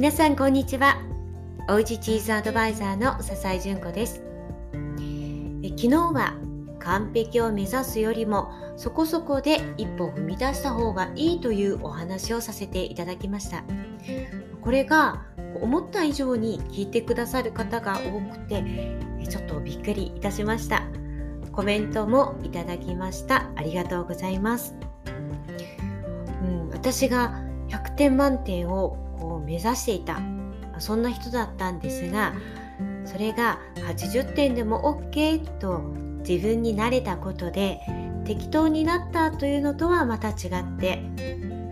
皆さんこんにちは。おうちチーズアドバイザーの笹井純子です。昨日は完璧を目指すよりもそこそこで一歩踏み出した方がいいというお話をさせていただきました。これが思った以上に聞いてくださる方が多くてちょっとびっくりいたしました。コメントもいただきました。ありがとうございます、うん、私が100点満点をこう目指していた。そんな人だったんですがそれが80点でも OK と自分に慣れたことで適当になったというのとはまた違って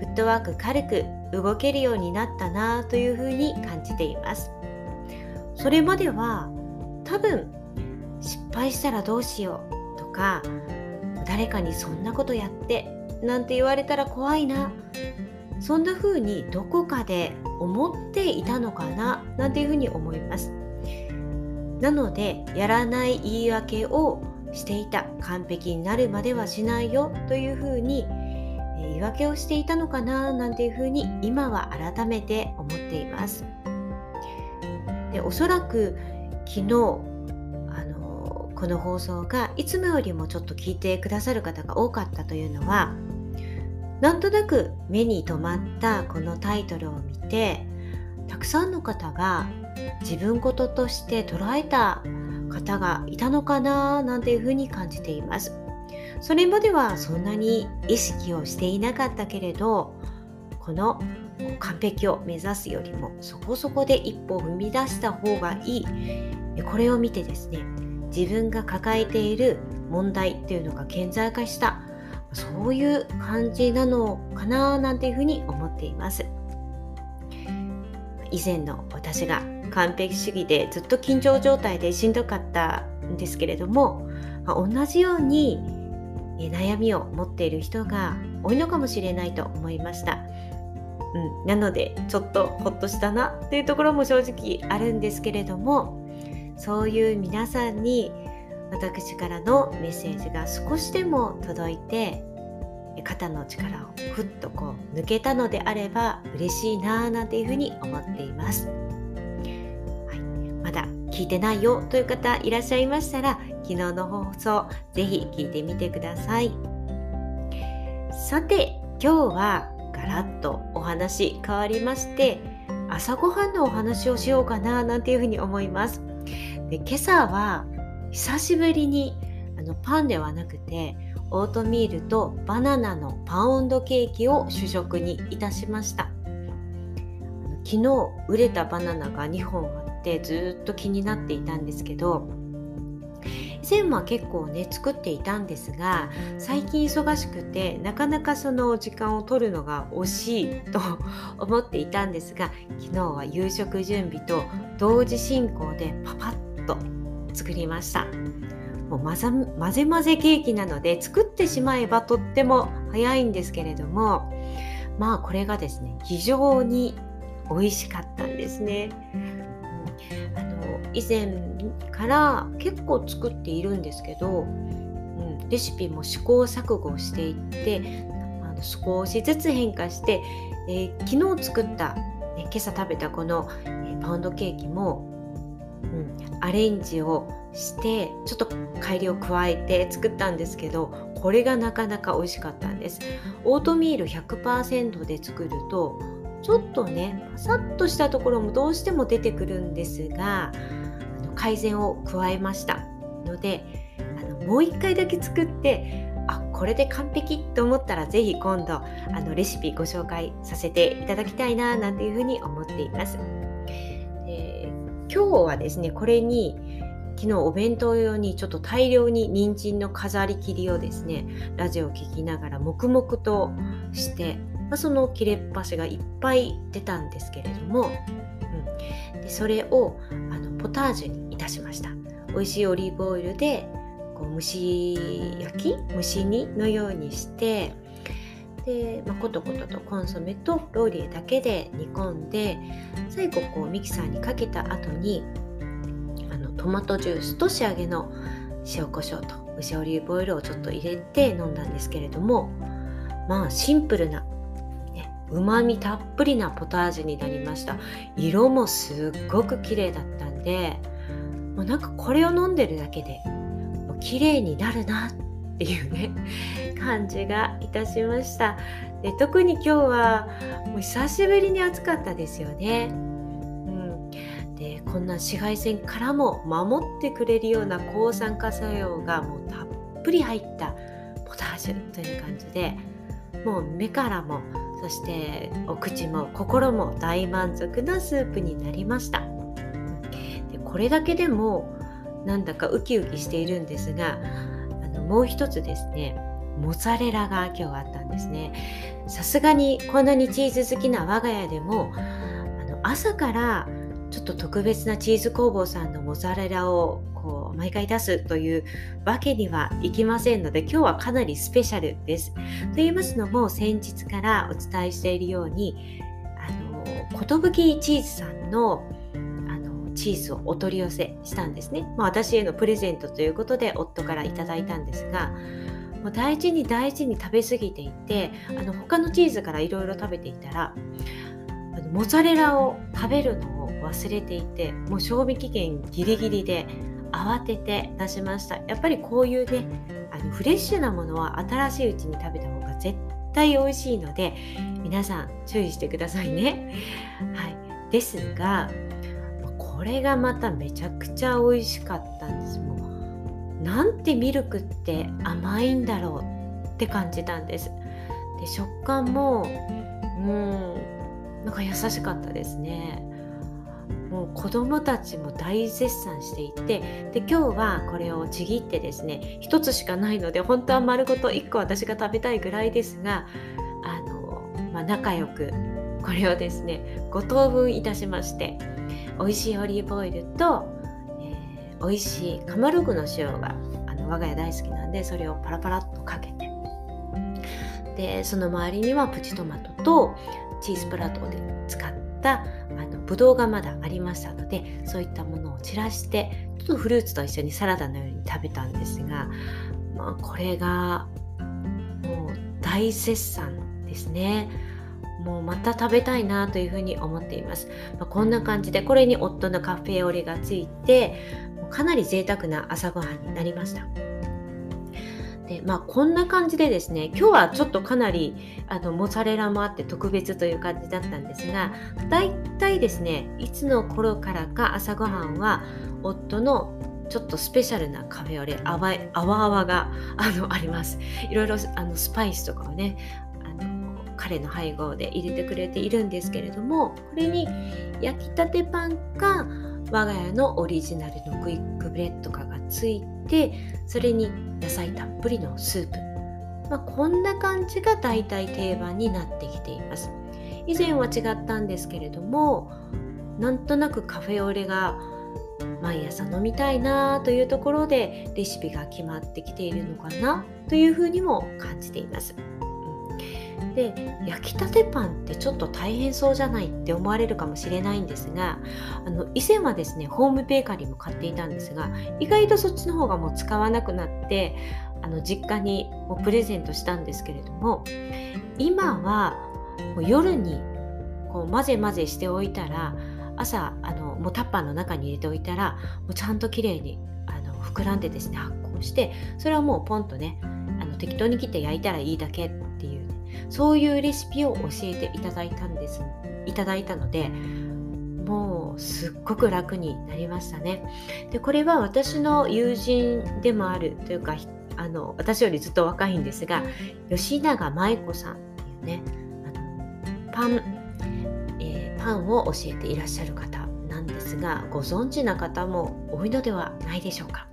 フットワーク軽く動けるようになったなというふうに感じています。それまでは多分失敗したらどうしようとか誰かにそんなことやってなんて言われたら怖いなそんな風にどこかで思っていたのかななんていうふうに思います。なのでやらない言い訳をしていた完璧になるまではしないよというふうに言い訳をしていたのかななんていうふうに今は改めて思っています。でおそらく昨日あのこの放送がいつもよりもちょっと聞いてくださる方が多かったというのはなんとなく目に留まったこのタイトルを見てたくさんの方が自分事として捉えた方がいたのかななんていうふうに感じています。それまではそんなに意識をしていなかったけれどこの完璧を目指すよりもそこそこで一歩踏み出した方がいいこれを見てですね自分が抱えている問題っていうのが顕在化したそういう感じなのかななんていうふうに思っています。以前の私が完璧主義でずっと緊張状態でしんどかったんですけれども同じように悩みを持っている人が多いのかもしれないと思いました、うん、なのでちょっとほっとしたなっていうところも正直あるんですけれどもそういう皆さんに私からのメッセージが少しでも届いて肩の力をふっとこう抜けたのであれば嬉しいなぁなんていうふうに思っています、はい、まだ聞いてないよという方いらっしゃいましたら昨日の放送ぜひ聞いてみてください。さて今日はガラッとお話変わりまして朝ごはんのお話をしようかななんていうふうに思います。で今朝は久しぶりにあのパンではなくてオートミールとバナナのパウンドケーキを主食にいたしました。昨日売れたバナナが2本あってずっと気になっていたんですけど以前は結構ね作っていたんですが最近忙しくてなかなかその時間を取るのが惜しいと思っていたんですが昨日は夕食準備と同時進行でパパッと作りましたもう混ぜ混ぜケーキなので作ってしまえばとっても早いんですけれどもまあこれがですね非常に美味しかったんですね。あの以前から結構作っているんですけど、うん、レシピも試行錯誤していってあの少しずつ変化して、えー、昨日作った、ね、今朝食べたこの、えー、パウンドケーキもうん、アレンジをしてちょっと改良を加えて作ったんですけどこれがなかなか美味しかったんです。オートミール100%で作るとちょっとねパサッとしたところもどうしても出てくるんですが改善を加えました。のであのもう一回だけ作ってあこれで完璧と思ったら是非今度あのレシピご紹介させていただきたいななんていうふうに思っています。今日はですねこれに昨日お弁当用にちょっと大量に人参の飾り切りをですねラジオを聴きながら黙々として、まあ、その切れっ端がいっぱい出たんですけれども、うん、でそれをあのポタージュにいたしました。美味しいオリーブオイルでこう蒸し焼き？蒸し煮のようにしてで、まあ、コトコトとコンソメとローリエだけで煮込んで最後こうミキサーにかけた後にあのトマトジュースと仕上げの塩コショウと蒸しオリーブオイルをちょっと入れて飲んだんですけれどもまあシンプルな、うまみたっぷりなポタージュになりました。色もすっごく綺麗だったんでもうなんかこれを飲んでるだけでもう綺麗になるなってていうね感じがいたしました。で特に今日はもう久しぶりに暑かったですよね、うん、でこんな紫外線からも守ってくれるような抗酸化作用がもうたっぷり入ったポタージュという感じでもう目からもそしてお口も心も大満足なスープになりました。でこれだけでもなんだかウキウキしているんですがもう一つですねモッツァレラが今日あったんですねさすがにこんなにチーズ好きな我が家でもあの朝からちょっと特別なチーズ工房さんのモッツァレラをこう毎回出すというわけにはいきませんので今日はかなりスペシャルです。と言いますのも先日からお伝えしているように寿チーズさんのチーズをお取り寄せしたんですね。まあ、私へのプレゼントということで夫からいただいたんですがもう大事に大事に食べ過ぎていてあの他のチーズからいろいろ食べていたらあのモッツァレラを食べるのを忘れていてもう賞味期限ギリギリで慌てて出しましたやっぱりこういうねあのフレッシュなものは新しいうちに食べた方が絶対美味しいので皆さん注意してくださいね。はい、ですがこれがまためちゃくちゃ美味しかったんですもうなんてミルクって甘いんだろうって感じたんです。で食感もうんなんか優しかったですね。もう子供たちも大絶賛していてで今日はこれをちぎってですね1つしかないので本当は丸ごと1個私が食べたいぐらいですがあの、まあ、仲良くこれをですね5等分いたしまして美味しいオリーブオイルと、えー、美味しいカマルグの塩があの我が家大好きなんでそれをパラパラっとかけてでその周りにはプチトマトとチーズプラトで使ったあのブドウがまだありましたのでそういったものを散らしてちょっとフルーツと一緒にサラダのように食べたんですが、まあ、これがもう大絶賛ですね。もうまた食べたいなというふうに思っています。まあ、こんな感じでこれに夫のカフェオレがついてかなり贅沢な朝ごはんになりました。でまあこんな感じでですね今日はちょっとかなりあのモッツァレラもあって特別という感じだったんですがだいたいですねいつの頃からか朝ごはんは夫のちょっとスペシャルなカフェオレあわあわあわがあのありますいろいろあのスパイスとかをね彼の配合で入れてくれているんですけれどもこれに焼きたてパンか我が家のオリジナルのクイックブレッドかがついてそれに野菜たっぷりのスープ、まあ、こんな感じが大体定番になってきています以前は違ったんですけれどもなんとなくカフェオレが毎朝飲みたいなというところでレシピが決まってきているのかなというふうにも感じています。で焼きたてパンってちょっと大変そうじゃないって思われるかもしれないんですがあの以前はですねホームベーカリーも買っていたんですが意外とそっちの方がもう使わなくなってあの実家にもプレゼントしたんですけれども今はもう夜にこう混ぜ混ぜしておいたら朝あのもうタッパーの中に入れておいたらもうちゃんときれいにあの膨らんでですね発酵してそれはもうポンとねあの適当に切って焼いたらいいだけそういうレシピを教えていただいたんです。いただいたのでもうすっごく楽になりましたね。でこれは私の友人でもあるというかあの私よりずっと若いんですが吉永舞子さんっていうねあのパン、えー、パンを教えていらっしゃる方なんですがご存知な方も多いのではないでしょうか。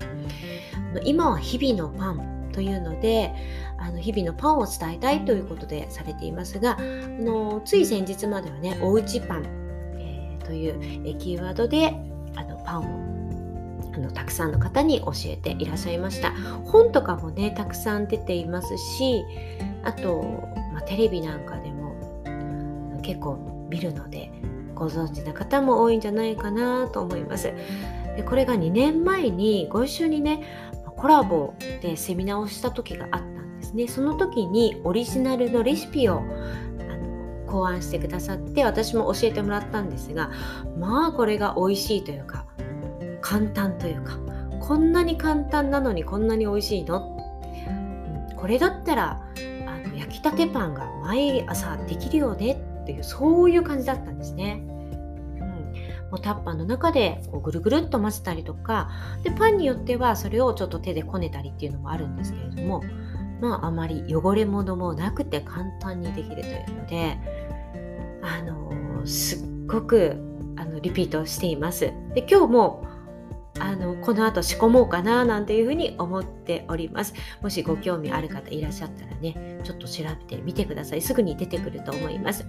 今は日々のパンというのであの日々のパンを伝えたいということでされていますがあのつい先日まではねおうちパン、えー、という、えキーワードであのパンをあのたくさんの方に教えていらっしゃいました。本とかもねたくさん出ていますしあと、まあ、テレビなんかでも結構見るのでご存知な方も多いんじゃないかなと思います。でこれが2年前にご一緒にねコラボでセミナーをした時があったんですねその時にオリジナルのレシピを考案してくださって私も教えてもらったんですがまあこれが美味しいというか簡単というかこんなに簡単なのにこんなに美味しいの、これだったらあの焼きたてパンが毎朝できるよねっていうそういう感じだったんですね。タッパーの中でこうぐるぐるっと混ぜたりとかでパンによってはそれをちょっと手でこねたりっていうのもあるんですけれどもまああまり汚れ物もなくて簡単にできるというのであのー、すっごくあのリピートしています。で今日もあのこの後仕込もうかななんていうふうに思っております。もしご興味ある方いらっしゃったらねちょっと調べてみてください。すぐに出てくると思います。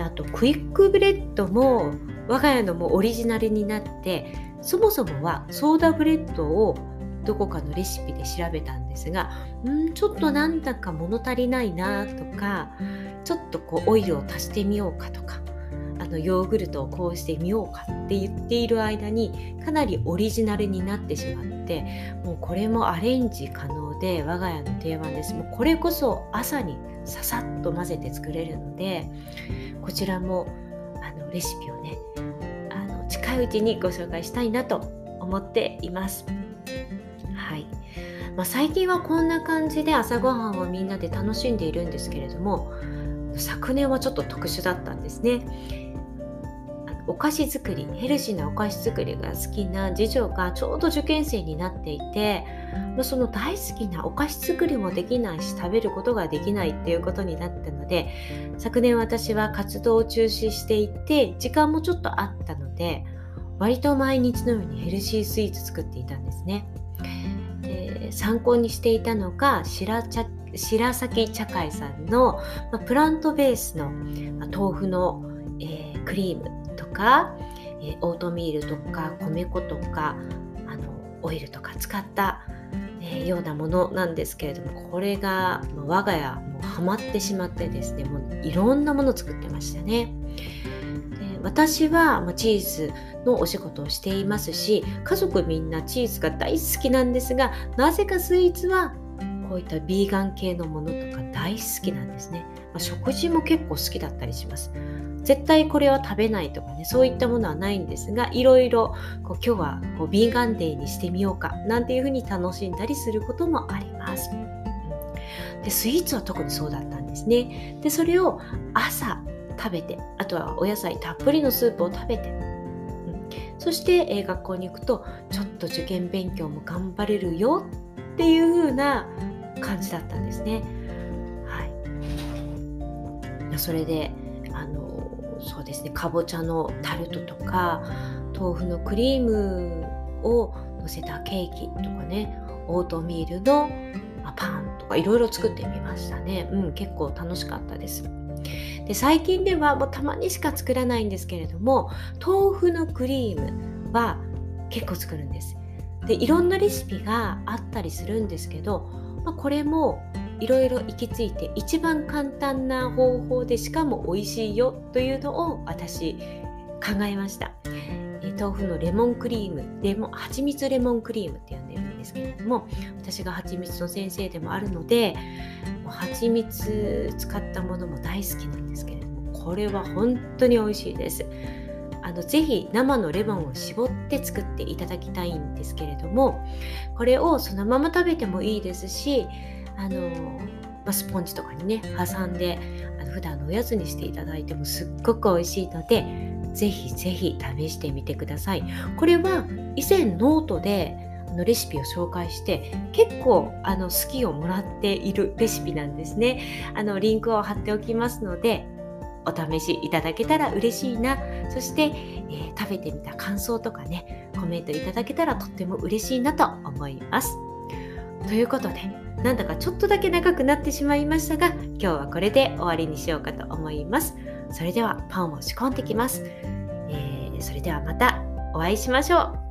あとクイックブレッドも我が家のもオリジナルになってそもそもはソーダブレッドをどこかのレシピで調べたんですがんちょっとなんだか物足りないなとかちょっとこうオイルを足してみようかとかあのヨーグルトをこうしてみようかって言っている間にかなりオリジナルになってしまってもうこれもアレンジ可能で我が家の定番ですもうこれこそ朝にささっと混ぜて作れるのでこちらもあのレシピをねあの近いうちにご紹介したいなと思っています。はいまあ、最近はこんな感じで朝ごはんをみんなで楽しんでいるんですけれども昨年はちょっと特殊だったんですね。お菓子作りヘルシーなお菓子作りが好きな次女がちょうど受験生になっていてその大好きなお菓子作りもできないし食べることができないっていうことになったので昨年私は活動を中止していて時間もちょっとあったので割と毎日のようにヘルシースイーツ作っていたんですね。参考にしていたのが白茶白崎茶会さんの、プラントベースの、豆腐の、えー、クリームとか、え、オートミールとか米粉とかあのオイルとか使った、え、ようなものなんですけれどもこれが、我が家もうハマってしまってですねもういろんなもの作ってましたね。私は、チーズのお仕事をしていますし家族みんなチーズが大好きなんですがなぜかスイーツはこういったビーガン系のものとか大好きなんですね、まあ、食事も結構好きだったりします絶対これは食べないとかねそういったものはないんですがいろいろこう今日はこうビーガンデーにしてみようかなんていうふうに楽しんだりすることもあります、でスイーツは特にそうだったんですね。でそれを朝食べてあとはお野菜たっぷりのスープを食べてそして、え、学校に行くとちょっと受験勉強も頑張れるよっていう風な感じだったんですね。はい、それであのそうですねかぼちゃのタルトとか豆腐のクリームをのせたケーキとかねオートミールのパンとかいろいろ作ってみましたね。うん、結構楽しかったです。で最近ではもうたまにしか作らないんですけれども豆腐のクリームは結構作るんです。でいろんなレシピがあったりするんですけど、まあ、これもいろいろ行き着いて一番簡単な方法でしかも美味しいよというのを私考えました。豆腐のレモンクリームレモン蜂蜜レモンクリームって呼んでるんですけれども私が蜂蜜の先生でもあるので蜂蜜使ったものも大好きなんですけれどもこれは本当に美味しいです。あのぜひ生のレモンを絞って作っていただきたいんですけれどもこれをそのまま食べてもいいですしあの、まスポンジとかにね挟んであの普段のおやつにしていただいてもすっごく美味しいのでぜひぜひ試してみてください。これは以前ノートでのレシピを紹介して結構あの好きをもらっているレシピなんですね。あのリンクを貼っておきますのでお試しいただけたら嬉しいなそして、えー、食べてみた感想とかねコメントいただけたらとっても嬉しいなと思いますということでなんだかちょっとだけ長くなってしまいましたが今日はこれで終わりにしようかと思います。それではパンを仕込んできます、えー、それではまたお会いしましょう。